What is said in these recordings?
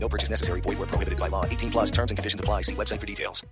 No purchase necessary. Void where prohibited by law. 18 plus terms and conditions apply. See website for details.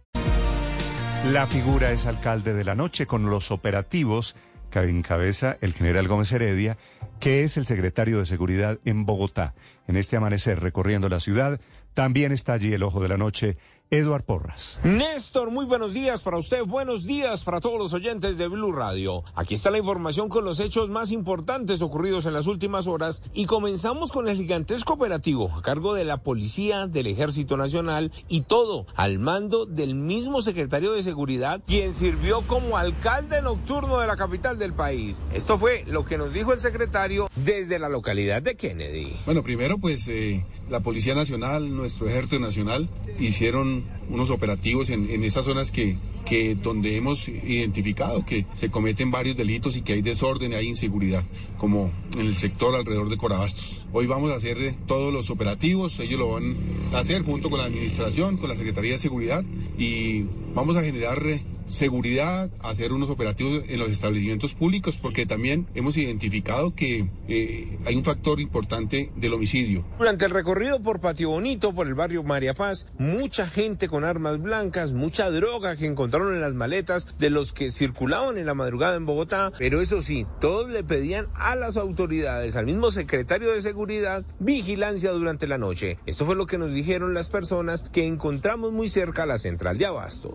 La figura es alcalde de la noche con los operativos que encabeza el general Gómez Heredia, que es el secretario de Seguridad en Bogotá. En este amanecer recorriendo la ciudad, también está allí el ojo de la noche, Eduard Porras. Néstor, muy buenos días para usted, buenos días para todos los oyentes de Blue Radio. Aquí está la información con los hechos más importantes ocurridos en las últimas horas y comenzamos con el gigantesco operativo a cargo de la Policía, del Ejército Nacional y todo al mando del mismo secretario de Seguridad, quien sirvió como alcalde nocturno de la capital del país. Esto fue lo que nos dijo el secretario desde la localidad de Kennedy. Bueno, primero pues eh, la Policía Nacional, nuestro Ejército Nacional hicieron unos operativos en, en esas zonas que, que donde hemos identificado que se cometen varios delitos y que hay desorden y hay inseguridad, como en el sector alrededor de Corabastos. Hoy vamos a hacer eh, todos los operativos, ellos lo van a hacer junto con la Administración, con la Secretaría de Seguridad y vamos a generar eh, seguridad, hacer unos operativos en los establecimientos públicos, porque también hemos identificado que eh, hay un factor importante del homicidio. Durante el recorrido por Patio Bonito, por el barrio María Paz, mucha gente con armas blancas, mucha droga que encontraron en las maletas de los que circulaban en la madrugada en Bogotá, pero eso sí, todos le pedían a las autoridades, al mismo secretario de seguridad, vigilancia durante la noche. Esto fue lo que nos dijeron las personas que encontramos muy cerca a la central de Abasto.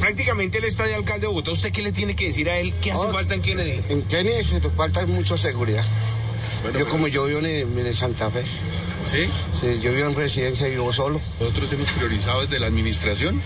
Prácticamente él está de alcalde de Bogotá. ¿Usted qué le tiene que decir a él? ¿Qué hace falta en Kennedy? En Kennedy falta mucha seguridad. yo como yo vivo en, en Santa Fe. ¿Sí? Sí, yo vivo en residencia y vivo solo. Nosotros hemos priorizado desde la administración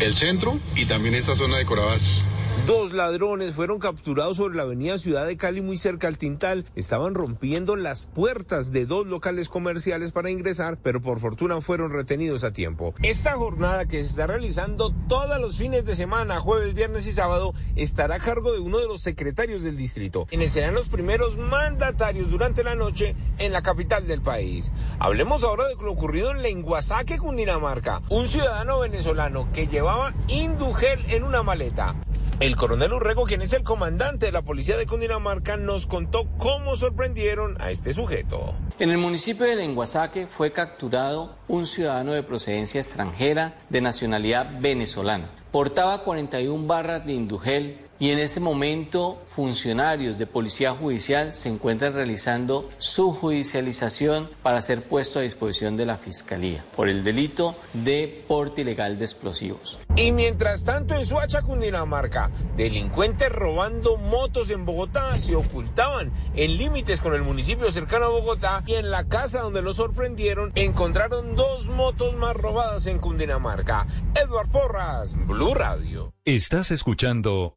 el centro y también esta zona de Corabastos. Dos ladrones fueron capturados sobre la avenida Ciudad de Cali, muy cerca al Tintal. Estaban rompiendo las puertas de dos locales comerciales para ingresar, pero por fortuna fueron retenidos a tiempo. Esta jornada que se está realizando todos los fines de semana, jueves, viernes y sábado, estará a cargo de uno de los secretarios del distrito, quienes serán los primeros mandatarios durante la noche en la capital del país. Hablemos ahora de lo ocurrido en Lenguasaque, Cundinamarca. Un ciudadano venezolano que llevaba indugel en una maleta. El coronel Urrego, quien es el comandante de la policía de Cundinamarca, nos contó cómo sorprendieron a este sujeto. En el municipio de Lenguasaque fue capturado un ciudadano de procedencia extranjera de nacionalidad venezolana. Portaba 41 barras de indugel y en ese momento funcionarios de Policía Judicial se encuentran realizando su judicialización para ser puesto a disposición de la Fiscalía por el delito de porte ilegal de explosivos. Y mientras tanto en Suacha, Cundinamarca, delincuentes robando motos en Bogotá se ocultaban en límites con el municipio cercano a Bogotá y en la casa donde los sorprendieron encontraron dos motos más robadas en Cundinamarca. Edward Porras, Blue Radio. Estás escuchando